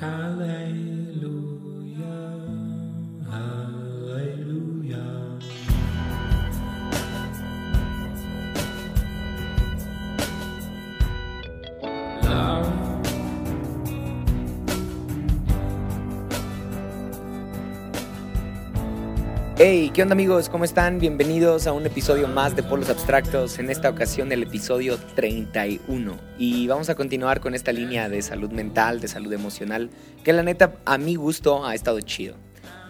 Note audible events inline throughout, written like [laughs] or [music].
Hallelujah. Hey, ¿qué onda amigos? ¿Cómo están? Bienvenidos a un episodio más de Polos Abstractos, en esta ocasión el episodio 31. Y vamos a continuar con esta línea de salud mental, de salud emocional, que la neta a mi gusto ha estado chido.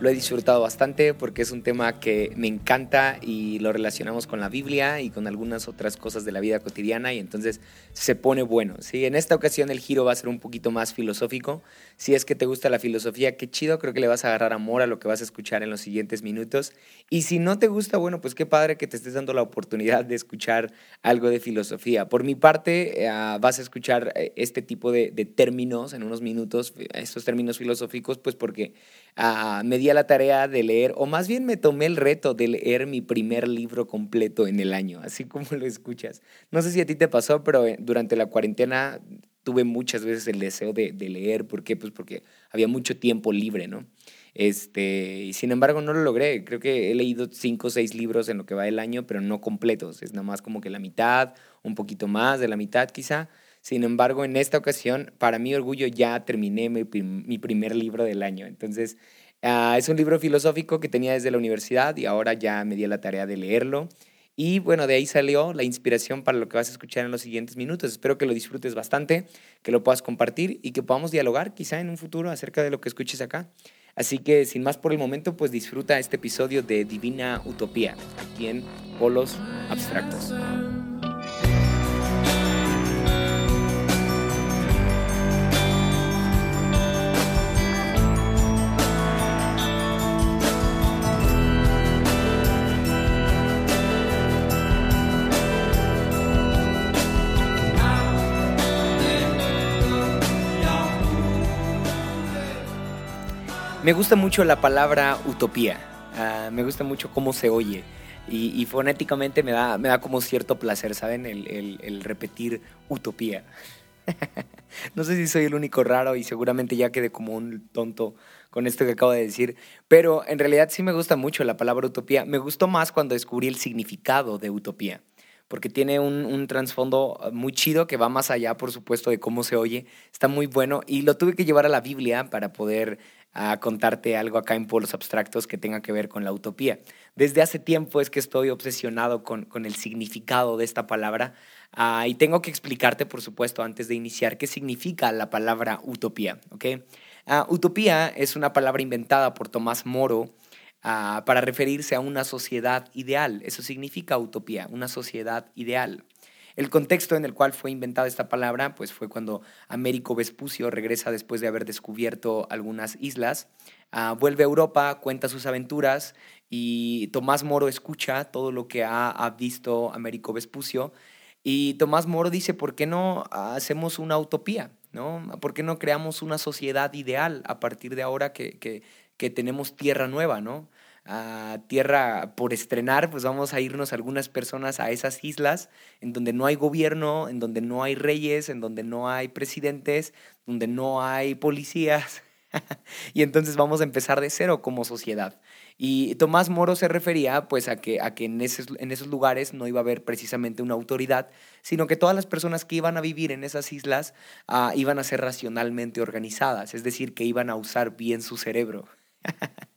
Lo he disfrutado bastante porque es un tema que me encanta y lo relacionamos con la Biblia y con algunas otras cosas de la vida cotidiana y entonces se pone bueno. ¿sí? En esta ocasión el giro va a ser un poquito más filosófico. Si es que te gusta la filosofía, qué chido, creo que le vas a agarrar amor a lo que vas a escuchar en los siguientes minutos. Y si no te gusta, bueno, pues qué padre que te estés dando la oportunidad de escuchar algo de filosofía. Por mi parte, eh, vas a escuchar eh, este tipo de, términos en unos minutos, estos términos filosóficos, pues porque uh, me di la tarea de leer, o más bien me tomé el reto de leer mi primer libro completo en el año, así como lo escuchas. No sé si a ti te pasó, pero eh, durante la cuarentena tuve muchas veces el deseo de, leer. ¿Por qué? Pues porque había mucho tiempo libre, ¿no? Este, y sin embargo no lo logré. Creo que he leído cinco o seis libros en lo que va del año, pero no completos. Es nada más como que la mitad, un poquito más de la mitad quizá. Sin embargo, en esta ocasión, para mi orgullo, ya terminé mi, mi primer libro del año. Entonces, uh, es un libro filosófico que tenía desde la universidad y ahora ya me di la tarea de leerlo. Y bueno, de ahí salió la inspiración para lo que vas a escuchar en los siguientes minutos. Espero que lo disfrutes bastante, que lo puedas compartir y que podamos dialogar quizá en un futuro acerca de lo que escuches acá. Así que sin más por el momento, pues disfruta este episodio de Divina Utopía, aquí en Polos Abstractos. Me gusta mucho la palabra utopía. Ah, me gusta mucho cómo se oye. Y, fonéticamente me da, me da como cierto placer, ¿saben? El, repetir utopía. [laughs] no sé si soy el único raro y seguramente ya quedé como un tonto con esto que acabo de decir, pero en realidad sí me gusta mucho la palabra utopía. Me gustó más cuando descubrí el significado de utopía, porque tiene un, un trasfondo muy chido que va más allá, por supuesto, de cómo se oye. Está muy bueno y lo tuve que llevar a la Biblia para poder a contarte algo acá en Polos Abstractos que tenga que ver con la utopía. Desde hace tiempo es que estoy obsesionado con, con el significado de esta palabra ah, y tengo que explicarte, por supuesto, antes de iniciar, qué significa la palabra utopía. ¿okay? Ah, utopía es una palabra inventada por Tomás Moro ah, para referirse a una sociedad ideal. Eso significa utopía, una sociedad ideal. El contexto en el cual fue inventada esta palabra pues fue cuando Américo Vespucio regresa después de haber descubierto algunas islas, ah, vuelve a Europa, cuenta sus aventuras y Tomás Moro escucha todo lo que ha, visto Américo Vespucio y Tomás Moro dice, ¿por qué no hacemos una utopía? ¿no? ¿Por qué no creamos una sociedad ideal a partir de ahora que, que, que tenemos tierra nueva? ¿no? A tierra por estrenar, pues vamos a irnos algunas personas a esas islas en donde no hay gobierno, en donde no hay reyes, en donde no hay presidentes, donde no hay policías. [laughs] y entonces vamos a empezar de cero como sociedad. Y Tomás Moro se refería pues a que, a que en, esos, en esos lugares no iba a haber precisamente una autoridad, sino que todas las personas que iban a vivir en esas islas ah, iban a ser racionalmente organizadas, es decir, que iban a usar bien su cerebro. [laughs]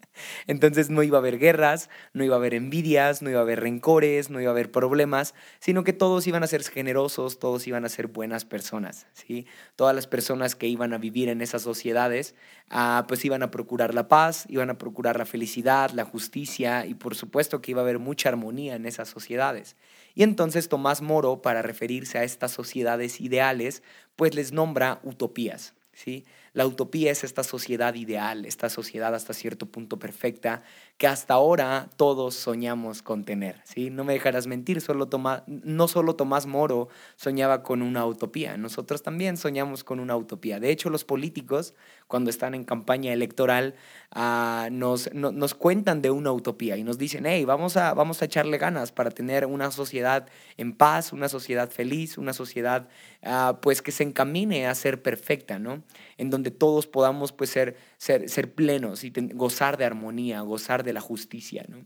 Entonces no iba a haber guerras, no iba a haber envidias, no iba a haber rencores, no iba a haber problemas, sino que todos iban a ser generosos, todos iban a ser buenas personas, ¿sí? Todas las personas que iban a vivir en esas sociedades, ah, pues iban a procurar la paz, iban a procurar la felicidad, la justicia y por supuesto que iba a haber mucha armonía en esas sociedades. Y entonces Tomás Moro, para referirse a estas sociedades ideales, pues les nombra utopías, ¿sí? La utopía es esta sociedad ideal, esta sociedad hasta cierto punto perfecta que hasta ahora todos soñamos con tener. ¿sí? No me dejarás mentir, solo no solo Tomás Moro soñaba con una utopía, nosotros también soñamos con una utopía. De hecho, los políticos, cuando están en campaña electoral, ah, nos, nos cuentan de una utopía y nos dicen, hey, vamos a, vamos a echarle ganas para tener una sociedad en paz, una sociedad feliz, una sociedad ah, pues que se encamine a ser perfecta, ¿no? En donde todos podamos pues, ser, ser, plenos y gozar de armonía, gozar de la justicia. ¿no?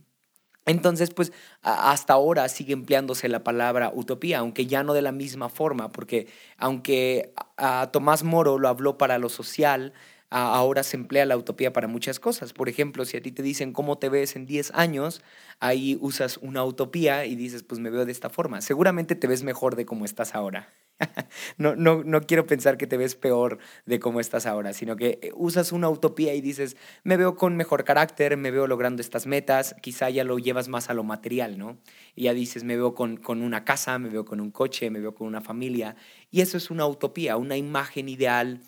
Entonces, pues hasta ahora sigue empleándose la palabra utopía, aunque ya no de la misma forma, porque aunque a Tomás Moro lo habló para lo social, ahora se emplea la utopía para muchas cosas. Por ejemplo, si a ti te dicen cómo te ves en 10 años, ahí usas una utopía y dices, pues me veo de esta forma. Seguramente te ves mejor de cómo estás ahora. [laughs] no, no, no quiero pensar que te ves peor de cómo estás ahora, sino que eh, usas una utopía y dices, me veo con mejor carácter, me veo logrando estas metas, quizá ya lo llevas más a lo material, ¿no? Y ya dices, me veo con, con una casa, me veo con un coche, me veo con una familia. Y eso es una utopía, una imagen ideal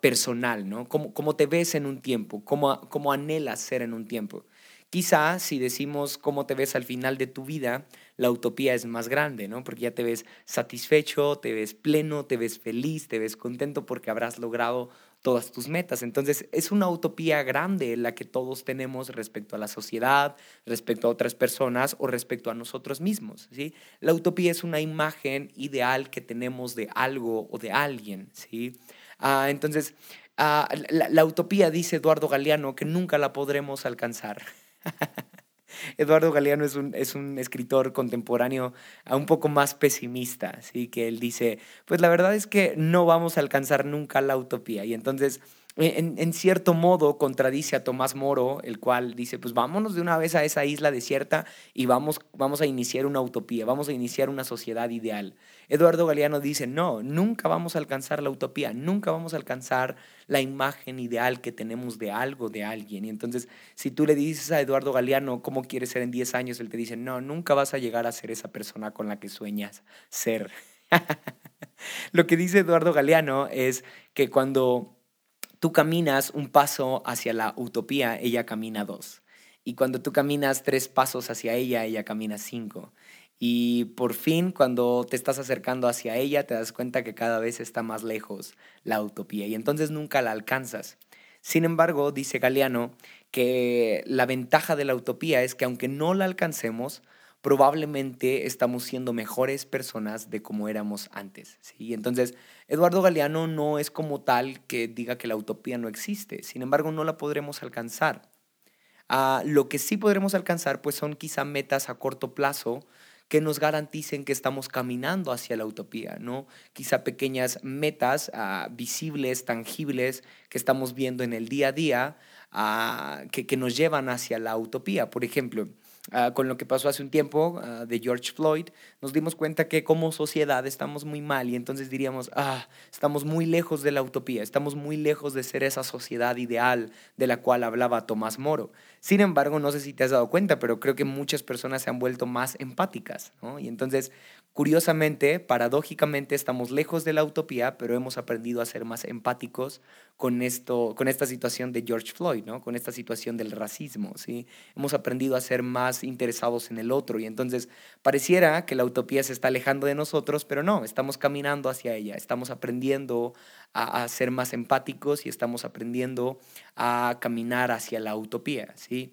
personal, ¿no? Cómo, te ves en un tiempo, cómo, cómo anhelas ser en un tiempo. Quizá si decimos cómo te ves al final de tu vida, la utopía es más grande, ¿no? Porque ya te ves satisfecho, te ves pleno, te ves feliz, te ves contento porque habrás logrado todas tus metas. Entonces es una utopía grande la que todos tenemos respecto a la sociedad, respecto a otras personas o respecto a nosotros mismos. ¿sí? La utopía es una imagen ideal que tenemos de algo o de alguien. ¿sí? Ah, entonces, ah, la, utopía, dice Eduardo Galeano, que nunca la podremos alcanzar. [laughs] Eduardo Galeano es un, es un escritor contemporáneo un poco más pesimista, así que él dice, pues la verdad es que no vamos a alcanzar nunca la utopía. Y entonces en, cierto modo contradice a Tomás Moro, el cual dice, pues vámonos de una vez a esa isla desierta y vamos, vamos a iniciar una utopía, vamos a iniciar una sociedad ideal. Eduardo Galeano dice, no, nunca vamos a alcanzar la utopía, nunca vamos a alcanzar la imagen ideal que tenemos de algo, de alguien. Y entonces, si tú le dices a Eduardo Galeano cómo quieres ser en 10 años, él te dice, no, nunca vas a llegar a ser esa persona con la que sueñas ser. [laughs] Lo que dice Eduardo Galeano es que cuando tú caminas un paso hacia la utopía, ella camina dos. Y cuando tú caminas tres pasos hacia ella, ella camina cinco. Y por fin, cuando te estás acercando hacia ella, te das cuenta que cada vez está más lejos la utopía y entonces nunca la alcanzas. Sin embargo, dice Galeano que la ventaja de la utopía es que aunque no la alcancemos, probablemente estamos siendo mejores personas de como éramos antes. ¿sí? Entonces, Eduardo Galeano no es como tal que diga que la utopía no existe, sin embargo, no la podremos alcanzar. Ah, lo que sí podremos alcanzar pues son quizá metas a corto plazo que nos garanticen que estamos caminando hacia la utopía, ¿no? Quizá pequeñas metas ah, visibles, tangibles, que estamos viendo en el día a día, ah, que, que nos llevan hacia la utopía. Por ejemplo, Ah, con lo que pasó hace un tiempo ah, de George Floyd, nos dimos cuenta que como sociedad estamos muy mal y entonces diríamos, ah, estamos muy lejos de la utopía, estamos muy lejos de ser esa sociedad ideal de la cual hablaba Tomás Moro. Sin embargo, no sé si te has dado cuenta, pero creo que muchas personas se han vuelto más empáticas, ¿no? Y entonces Curiosamente, paradójicamente, estamos lejos de la utopía, pero hemos aprendido a ser más empáticos con, esto, con esta situación de George Floyd, ¿no? con esta situación del racismo. ¿sí? Hemos aprendido a ser más interesados en el otro y entonces pareciera que la utopía se está alejando de nosotros, pero no, estamos caminando hacia ella, estamos aprendiendo a, a ser más empáticos y estamos aprendiendo a caminar hacia la utopía. ¿sí?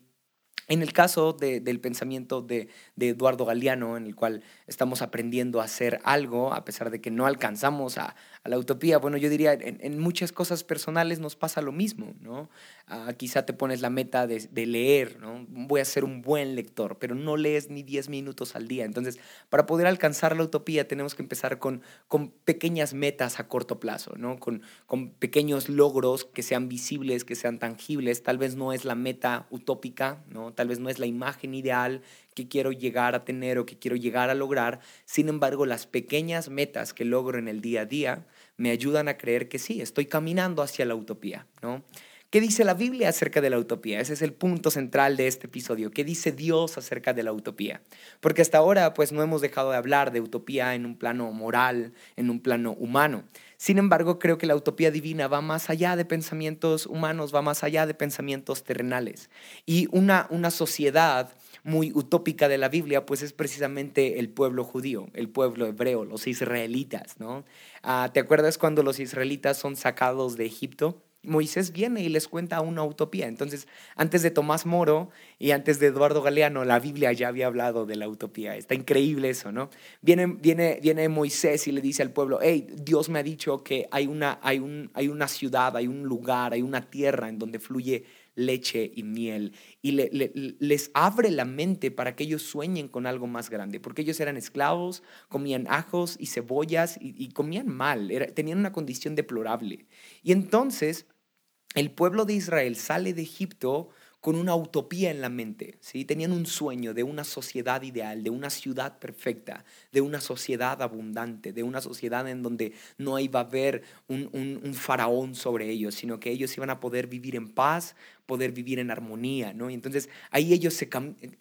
En el caso del pensamiento de, Eduardo Galeano, en el cual estamos aprendiendo a hacer algo, a pesar de que no alcanzamos a, la utopía, bueno, yo diría, en, muchas cosas personales nos pasa lo mismo, ¿no? Ah, quizá te pones la meta de, leer, ¿no? Voy a ser un buen lector, pero no lees ni 10 minutos al día. Entonces, para poder alcanzar la utopía tenemos que empezar con, con pequeñas metas a corto plazo, ¿no? Con, con pequeños logros que sean visibles, que sean tangibles. Tal vez no es la meta utópica, ¿no? tal vez no es la imagen ideal que quiero llegar a tener o que quiero llegar a lograr. Sin embargo, las pequeñas metas que logro en el día a día me ayudan a creer que sí, estoy caminando hacia la utopía, ¿no? ¿Qué dice la Biblia acerca de la utopía? Ese es el punto central de este episodio. ¿Qué dice Dios acerca de la utopía? Porque hasta ahora pues no hemos dejado de hablar de utopía en un plano moral, en un plano humano. Sin embargo, creo que la utopía divina va más allá de pensamientos humanos, va más allá de pensamientos terrenales. Y una, una sociedad muy utópica de la Biblia, pues es precisamente el pueblo judío, el pueblo hebreo, los israelitas, ¿no? Ah, ¿Te acuerdas cuando los israelitas son sacados de Egipto? Moisés viene y les cuenta una utopía. Entonces, antes de Tomás Moro y antes de Eduardo Galeano, la Biblia ya había hablado de la utopía. Está increíble eso, ¿no? Viene, viene, viene Moisés y le dice al pueblo, hey, Dios me ha dicho que hay una, hay, un, hay una ciudad, hay un lugar, hay una tierra en donde fluye leche y miel. Y les abre la mente para que ellos sueñen con algo más grande, porque ellos eran esclavos, comían ajos y cebollas y, comían mal, tenían una condición deplorable. Y entonces el pueblo de Israel sale de Egipto con una utopía en la mente, ¿sí? Tenían un sueño de una sociedad ideal, de una ciudad perfecta, de una sociedad abundante, de una sociedad en donde no iba a haber un, un faraón sobre ellos, sino que ellos iban a poder vivir en paz, poder vivir en armonía, ¿no? Y entonces ahí ellos se,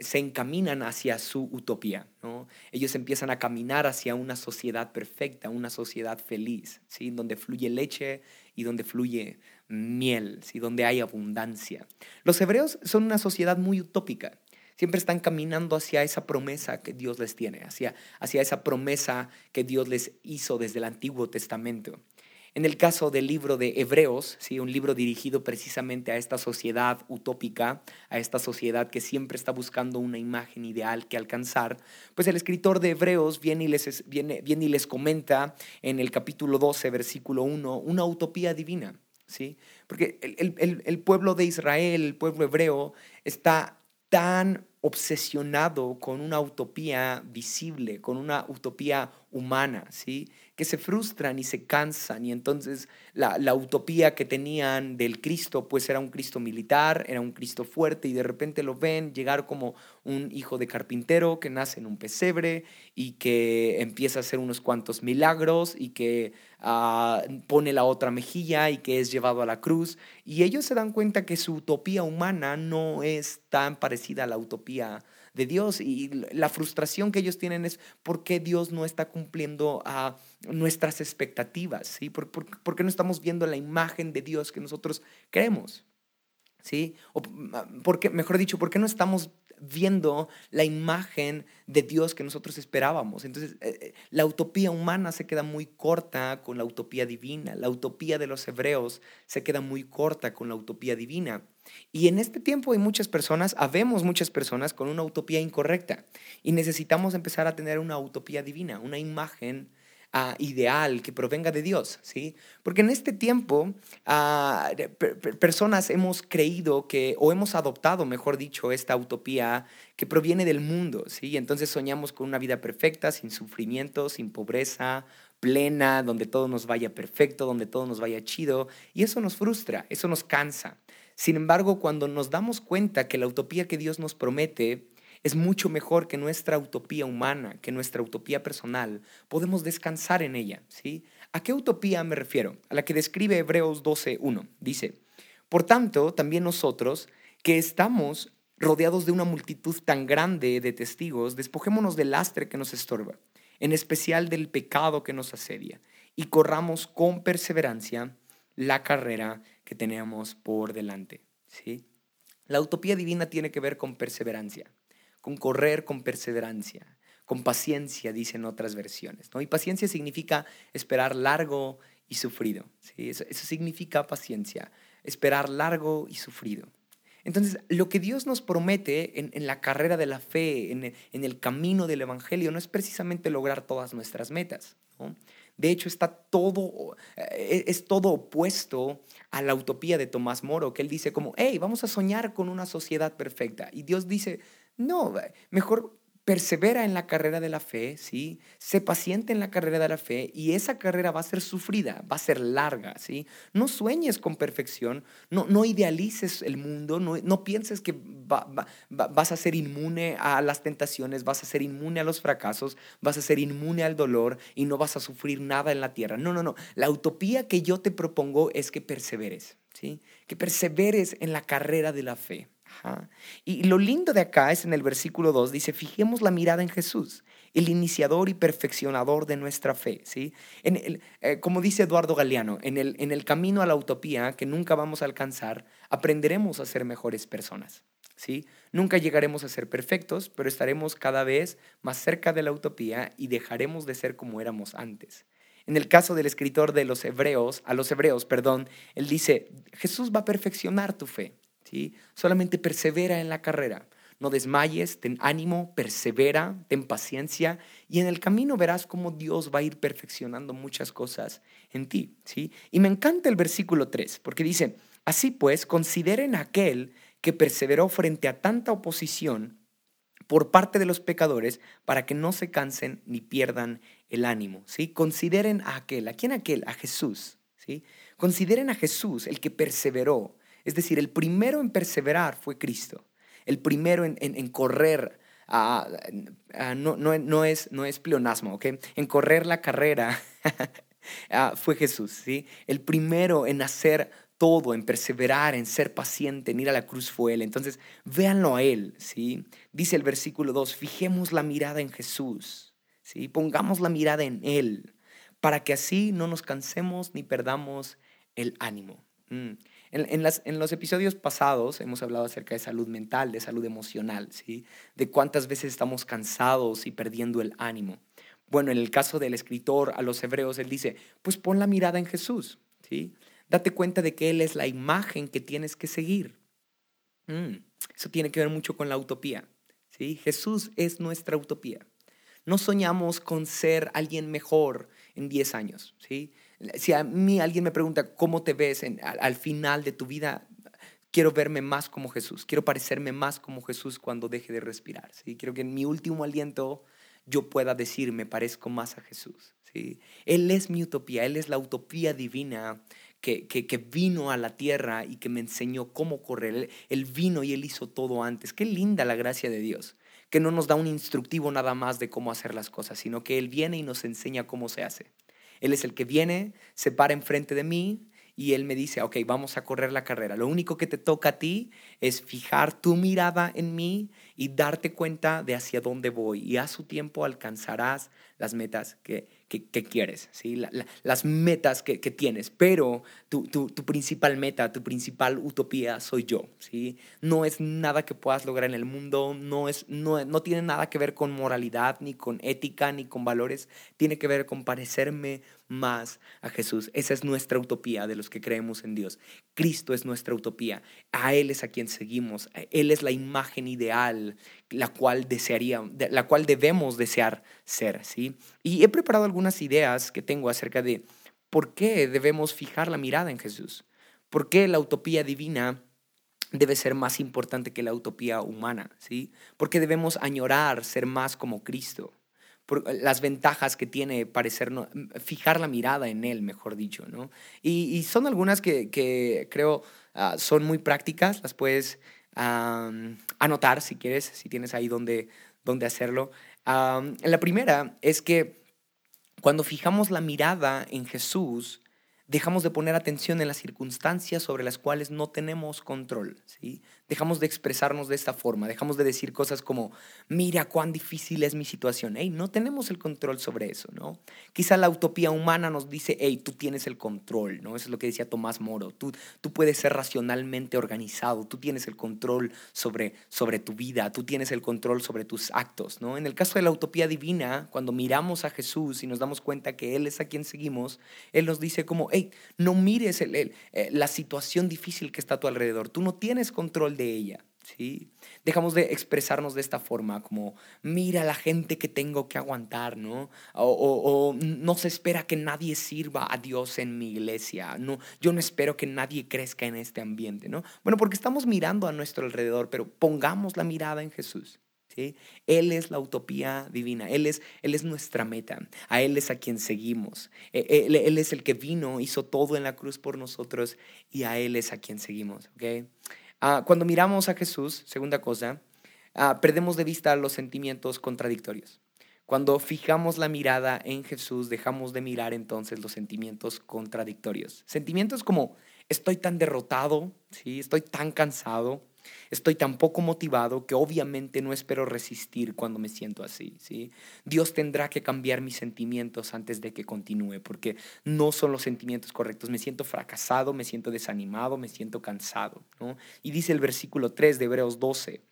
se encaminan hacia su utopía, ¿no? Ellos empiezan a caminar hacia una sociedad perfecta, una sociedad feliz, ¿sí? Donde fluye leche y donde fluye miel, ¿sí? donde hay abundancia. Los hebreos son una sociedad muy utópica. Siempre están caminando hacia esa promesa que Dios les tiene, hacia, hacia esa promesa que Dios les hizo desde el Antiguo Testamento. En el caso del libro de Hebreos, ¿sí? un libro dirigido precisamente a esta sociedad utópica, a esta sociedad que siempre está buscando una imagen ideal que alcanzar, pues el escritor de Hebreos viene y les, viene, viene y les comenta en el capítulo 12, versículo 1, una utopía divina. ¿Sí? Porque el, pueblo de Israel, el pueblo hebreo, está tan obsesionado con una utopía visible, con una utopía humana, ¿sí? que se frustran y se cansan y entonces la, la, utopía que tenían del Cristo pues era un Cristo militar, era un Cristo fuerte y de repente lo ven llegar como un hijo de carpintero que nace en un pesebre y que empieza a hacer unos cuantos milagros y que ah, pone la otra mejilla y que es llevado a la cruz y ellos se dan cuenta que su utopía humana no es tan parecida a la utopía de Dios y la frustración que ellos tienen es por qué Dios no está cumpliendo a nuestras expectativas, ¿sí? ¿Por, qué no estamos viendo la imagen de Dios que nosotros creemos? ¿Sí? O, porque, mejor dicho, ¿por qué no estamos viendo la imagen de Dios que nosotros esperábamos. Entonces, eh, eh, la utopía humana se queda muy corta con la utopía divina. La utopía de los hebreos se queda muy corta con la utopía divina. Y en este tiempo hay muchas personas, habemos muchas personas con una utopía incorrecta y necesitamos empezar a tener una utopía divina, una imagen ideal que provenga de Dios, ¿sí? Porque en este tiempo ah, personas hemos creído que, o hemos adoptado, mejor dicho, esta utopía que proviene del mundo, ¿sí? Entonces soñamos con una vida perfecta, sin sufrimiento, sin pobreza, plena, donde todo nos vaya perfecto, donde todo nos vaya chido, y eso nos frustra, eso nos cansa. Sin embargo, cuando nos damos cuenta que la utopía que Dios nos promete es mucho mejor que nuestra utopía humana, que nuestra utopía personal. Podemos descansar en ella, ¿sí? ¿A qué utopía me refiero? A la que describe Hebreos 12.1. Dice, por tanto, también nosotros, que estamos rodeados de una multitud tan grande de testigos, despojémonos del lastre que nos estorba, en especial del pecado que nos asedia, y corramos con perseverancia la carrera que tenemos por delante. ¿sí? La utopía divina tiene que ver con perseverancia con correr con perseverancia, con paciencia, dicen otras versiones. ¿no? Y paciencia significa esperar largo y sufrido. ¿sí? Eso, significa paciencia, esperar largo y sufrido. Entonces, lo que Dios nos promete en, la carrera de la fe, en, el camino del Evangelio, no es precisamente lograr todas nuestras metas. De hecho, está todo, eh, es todo opuesto a la utopía de Tomás Moro, que él dice como, hey, vamos a soñar con una sociedad perfecta. Y Dios dice, no, mejor persevera en la carrera de la fe, ¿sí? Sé paciente en la carrera de la fe y esa carrera va a ser sufrida, va a ser larga, ¿sí? No sueñes con perfección, no, no idealices el mundo, no, no pienses que vas a ser inmune a las tentaciones, vas a ser inmune a los fracasos, vas a ser inmune al dolor y no vas a sufrir nada en la tierra. No, no, no. La utopía que yo te propongo es que perseveres, ¿sí? Que perseveres en la carrera de la fe. Y lo lindo de acá es en el versículo 2, dice, fijemos la mirada en Jesús, el iniciador y perfeccionador de nuestra fe. ¿sí? En el, eh, como dice Eduardo Galeano, en el, en el camino a la utopía que nunca vamos a alcanzar, aprenderemos a ser mejores personas. ¿sí? Nunca llegaremos a ser perfectos, pero estaremos cada vez más cerca de la utopía y dejaremos de ser como éramos antes. En el caso del escritor de los hebreos, a los hebreos, perdón, él dice, Jesús va a perfeccionar tu fe, Solamente persevera en la carrera. No desmayes, ten ánimo, persevera, ten paciencia y en el camino verás cómo Dios va a ir perfeccionando muchas cosas en ti, ¿sí? Y me encanta el versículo 3 porque dice, así pues, consideren aquel que perseveró frente a tanta oposición por parte de los pecadores para que no se cansen ni pierdan el ánimo, ¿sí? Consideren a aquel, ¿a quién aquel? A Jesús, ¿sí? Consideren a Jesús, el que perseveró, es decir, el primero en perseverar fue Cristo el primero en, correr. no, no, es, no es pleonasmo, ¿ok? En correr la carrera [laughs] fue Jesús, ¿sí? El primero en hacer todo, en perseverar, en ser paciente, en ir a la cruz fue Él. Entonces, véanlo a Él, ¿sí? Dice el versículo 2, fijemos la mirada en Jesús, ¿sí? Pongamos la mirada en Él, para que así no nos cansemos ni perdamos el ánimo. Mm. En, los episodios pasados hemos hablado acerca de salud mental, de salud emocional, ¿sí? De cuántas veces estamos cansados y perdiendo el ánimo. Bueno, en el caso del escritor a los hebreos, él dice, pues pon la mirada en Jesús, ¿sí? Date cuenta de que Él es la imagen que tienes que seguir. Mm, eso tiene que ver mucho con la utopía, ¿sí? Jesús es nuestra utopía. No soñamos con ser alguien mejor en 10 años, ¿sí? Si a mí alguien me pregunta cómo te ves al, final de tu vida, quiero verme más como Jesús, quiero parecerme más como Jesús cuando deje de respirar. ¿sí? Quiero que en mi último aliento yo pueda decir, me parezco más a Jesús. ¿sí? Él es mi utopía, Él es la utopía divina que, que, vino a la tierra y que me enseñó cómo correr. Él, él vino y Él hizo todo antes. Qué linda la gracia de Dios, que no nos da un instructivo nada más de cómo hacer las cosas, sino que Él viene y nos enseña cómo se hace. Él es el que viene, se para enfrente de mí y Él me dice, ok, vamos a correr la carrera. Lo único que te toca a ti es fijar tu mirada en mí y darte cuenta de hacia dónde voy. Y a su tiempo alcanzarás las metas que, que, quieres, ¿sí? las metas que, tienes, pero tu, tu, principal meta, tu principal utopía soy yo. ¿sí? No es nada que puedas lograr en el mundo, no, es, no, no tiene nada que ver con moralidad, ni con ética, ni con valores, tiene que ver con parecerme más a Jesús. Esa es nuestra utopía de los que creemos en Dios. Cristo es nuestra utopía, a Él es a quien seguimos, Él es la imagen ideal la cual desearía, la cual debemos desear ser, ¿sí? Y he preparado algunas ideas que tengo acerca de por qué debemos fijar la mirada en Jesús, por qué la utopía divina debe ser más importante que la utopía humana, ¿sí? Por qué debemos añorar ser más como Cristo, por las ventajas que tiene parecer, fijar la mirada en Él, mejor dicho, ¿no? Y, son algunas que, creo ah, son muy prácticas, las puedes anotar si quieres, si tienes ahí donde, donde hacerlo. la primera es que cuando fijamos la mirada en Jesús, dejamos de poner atención en las circunstancias sobre las cuales no tenemos control, ¿sí? Dejamos de expresarnos de esta forma, dejamos de decir cosas como, mira cuán difícil es mi situación. Hey, no tenemos el control sobre eso, ¿no? Quizá la utopía humana nos dice, hey, tú tienes el control, ¿no? Eso es lo que decía Tomás Moro. Tú, tú puedes ser racionalmente organizado, tú tienes el control sobre, sobre tu vida, tú tienes el control sobre tus actos, ¿no? En el caso de la utopía divina, cuando miramos a Jesús y nos damos cuenta que Él es a quien seguimos, Él nos dice como, hey, no mires el, eh, la situación difícil que está a tu alrededor, tú no tienes control de ella. ¿sí? Dejamos de expresarnos de esta forma, como mira la gente que tengo que aguantar, ¿no? O, no se espera que nadie sirva a Dios en mi iglesia, no, yo no espero que nadie crezca en este ambiente, ¿no? Bueno, porque estamos mirando a nuestro alrededor, pero pongamos la mirada en Jesús. Él es la utopía divina, Él es, él es nuestra meta, a Él es a quien seguimos, e, él, él, es el que vino, hizo todo en la cruz por nosotros y a Él es a quien seguimos. ¿okay? Ah, cuando miramos a Jesús, segunda cosa, ah, perdemos de vista los sentimientos contradictorios. Cuando fijamos la mirada en Jesús, dejamos de mirar entonces los sentimientos contradictorios. Sentimientos como estoy tan derrotado, ¿sí? estoy tan cansado, Estoy tan poco motivado que obviamente no espero resistir cuando me siento así, ¿sí? Dios tendrá que cambiar mis sentimientos antes de que continúe, porque no son los sentimientos correctos. Me siento fracasado, me siento desanimado, me siento cansado, ¿no? Y dice el versículo 3 de Hebreos 12,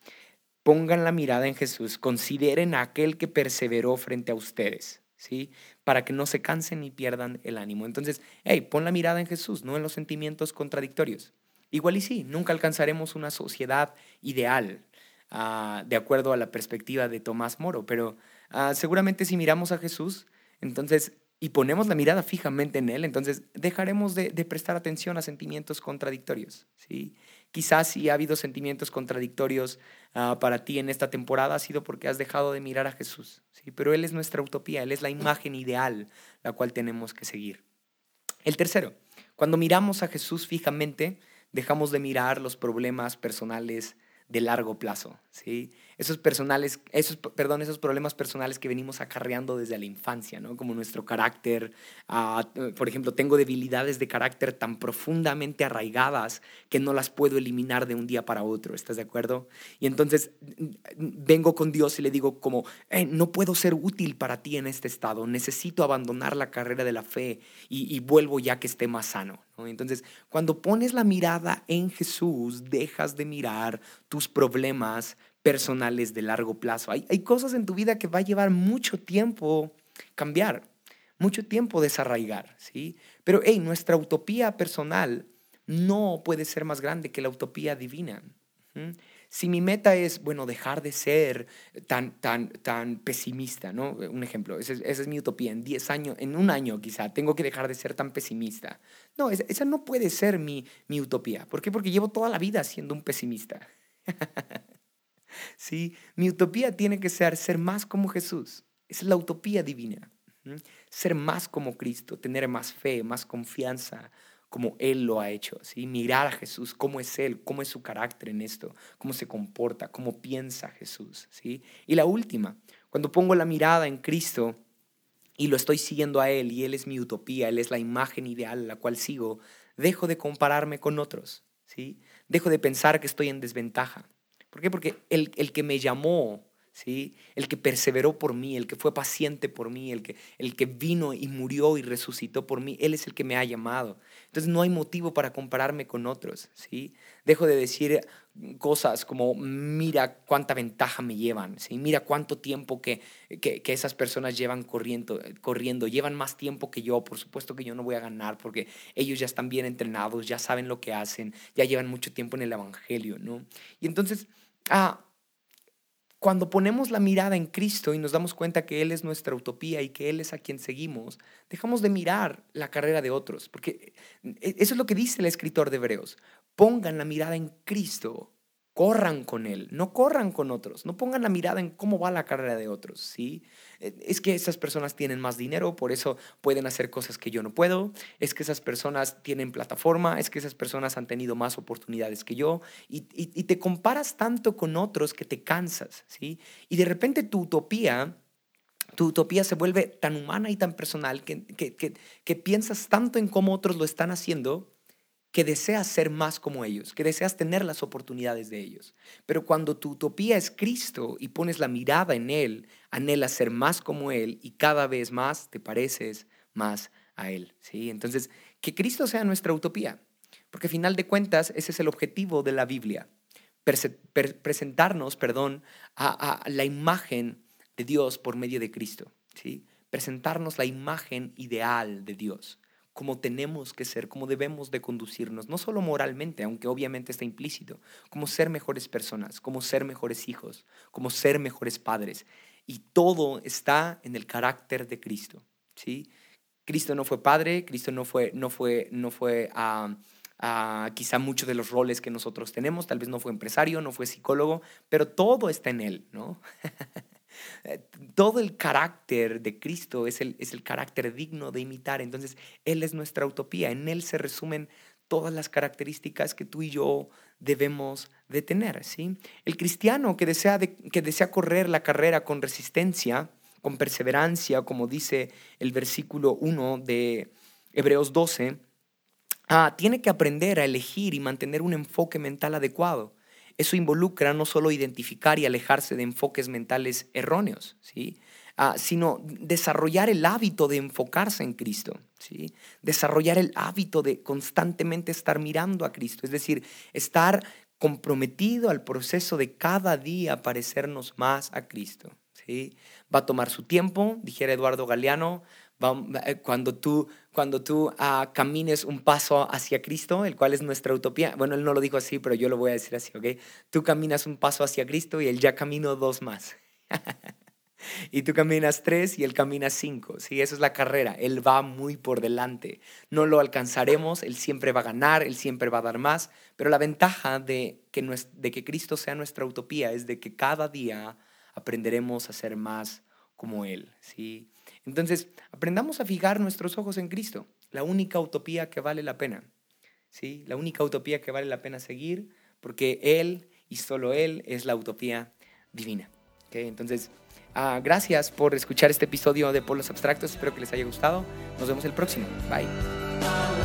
pongan la mirada en Jesús, consideren a aquel que perseveró frente a ustedes, ¿sí? para que no se cansen ni pierdan el ánimo. Entonces, hey, pon la mirada en Jesús, no en los sentimientos contradictorios. Igual y sí, nunca alcanzaremos una sociedad ideal, ah, de acuerdo a la perspectiva de Tomás Moro, pero ah, seguramente si miramos a Jesús, entonces y ponemos la mirada fijamente en Él, entonces dejaremos de, prestar atención a sentimientos contradictorios. ¿sí? Quizás si ha habido sentimientos contradictorios ah, para ti en esta temporada ha sido porque has dejado de mirar a Jesús. ¿sí? Pero Él es nuestra utopía, Él es la imagen ideal la cual tenemos que seguir. El tercero, cuando miramos a Jesús fijamente, dejamos de mirar los problemas personales de largo plazo. ¿sí? Esos personales, esos, perdón, esos problemas personales que venimos acarreando desde la infancia, ¿no? Como nuestro carácter, ah, por ejemplo, tengo debilidades de carácter tan profundamente arraigadas que no las puedo eliminar de un día para otro, ¿estás de acuerdo? Y entonces vengo con Dios y le digo como, no puedo ser útil para ti en este estado, necesito abandonar la carrera de la fe y, y vuelvo ya que esté más sano. ¿no? Entonces, cuando pones la mirada en Jesús, dejas de mirar tus problemas personales de largo plazo. Hay, hay cosas en tu vida que va a llevar mucho tiempo cambiar, mucho tiempo desarraigar, ¿sí? Pero, hey, nuestra utopía personal no puede ser más grande que la utopía divina. Si mi meta es, bueno, dejar de ser tan, tan, tan pesimista, ¿no? Un ejemplo, esa es, mi utopía. En 10 años, en un año quizá, tengo que dejar de ser tan pesimista. No, esa, esa no puede ser mi, mi utopía. ¿Por qué? Porque llevo toda la vida siendo un pesimista. [laughs] ¿sí? Mi utopía tiene que ser ser más como Jesús. Es la utopía divina. Ser más como Cristo, tener más fe, más confianza, como Él lo ha hecho. ¿sí? Mirar a Jesús, cómo es Él, cómo es su carácter en esto, cómo se comporta, cómo piensa Jesús. ¿sí? Y la última, cuando pongo la mirada en Cristo y lo estoy siguiendo a Él y Él es mi utopía, Él es la imagen ideal la cual sigo, dejo de compararme con otros. ¿sí? Dejo de pensar que estoy en desventaja. ¿Por qué? Porque el, el que me llamó, ¿sí? el que perseveró por mí, el que fue paciente por mí, el que, el que vino y murió y resucitó por mí, Él es el que me ha llamado. Entonces no hay motivo para compararme con otros. ¿sí? Dejo de decir cosas como, mira cuánta ventaja me llevan, ¿sí? mira cuánto tiempo que, que, que, esas personas llevan corriendo, corriendo, llevan más tiempo que yo, por supuesto que yo no voy a ganar porque ellos ya están bien entrenados, ya saben lo que hacen, ya llevan mucho tiempo en el Evangelio. ¿no? Y entonces Ah, cuando ponemos la mirada en Cristo y nos damos cuenta que Él es nuestra utopía y que Él es a quien seguimos, dejamos de mirar la carrera de otros, porque eh, eso es lo que dice el escritor de Hebreos. Pongan la mirada en Cristo corran con él, no corran con otros, no pongan la mirada en cómo va la carrera de otros, ¿sí? Eh, es que esas personas tienen más dinero, por eso pueden hacer cosas que yo no puedo, es que esas personas tienen plataforma, es que esas personas han tenido más oportunidades que yo, y, te comparas tanto con otros que te cansas, ¿sí? Y de repente tu utopía tu utopía se vuelve tan humana y tan personal que, que, que, piensas tanto en cómo otros lo están haciendo que deseas ser más como ellos, que deseas tener las oportunidades de ellos. Pero cuando tu utopía es Cristo y pones la mirada en Él, anhelas ser más como Él y cada vez más te pareces más a Él. ¿sí? Entonces, que Cristo sea nuestra utopía, porque al final de cuentas ese es el objetivo de la Biblia, presentarnos, perdón, a, a, la imagen de Dios por medio de Cristo. ¿sí? Presentarnos la imagen ideal de Dios como tenemos que ser, como debemos de conducirnos, no solo moralmente, aunque obviamente está implícito, como ser mejores personas, como ser mejores hijos, como ser mejores padres. Y todo está en el carácter de Cristo, ¿sí? Cristo no fue padre, Cristo no fue, no fue, no fue a quizá muchos de los roles que nosotros tenemos, tal vez no fue empresario, no fue psicólogo, pero todo está en él, ¿no? [laughs] Eh, todo el carácter de Cristo es el, es el carácter digno de imitar. Entonces, Él es nuestra utopía. En Él se resumen todas las características que tú y yo debemos de tener. ¿sí? El cristiano que desea, que desea correr la carrera con resistencia, con perseverancia, como dice el versículo 1 de Hebreos 12, ah, tiene que aprender a elegir y mantener un enfoque mental adecuado. Eso involucra no solo identificar y alejarse de enfoques mentales erróneos, ¿sí? Ah, sino desarrollar el hábito de enfocarse en Cristo, ¿sí? desarrollar el hábito de constantemente estar mirando a Cristo, es decir, estar comprometido al proceso de cada día parecernos más a Cristo. ¿sí? Va a tomar su tiempo, dijera Eduardo Galeano, cuando tú, cuando tú ah, camines un paso hacia Cristo, el cual es nuestra utopía. Bueno, él no lo dijo así, pero yo lo voy a decir así, ¿ok? Tú caminas un paso hacia Cristo y él ya caminó dos más. [laughs] y tú caminas tres y él camina cinco. Sí, esa es la carrera. Él va muy por delante. No lo alcanzaremos, él siempre va a ganar, él siempre va a dar más. Pero la ventaja de que, de que Cristo sea nuestra utopía es de que cada día aprenderemos a ser más como él. ¿sí? Entonces, aprendamos a fijar nuestros ojos en Cristo, la única utopía que vale la pena. ¿sí? La única utopía que vale la pena seguir, porque Él y solo Él es la utopía divina. Entonces, ah, gracias por escuchar este episodio de Polos Abstractos. Espero que les haya gustado. Nos vemos el próximo. Bye.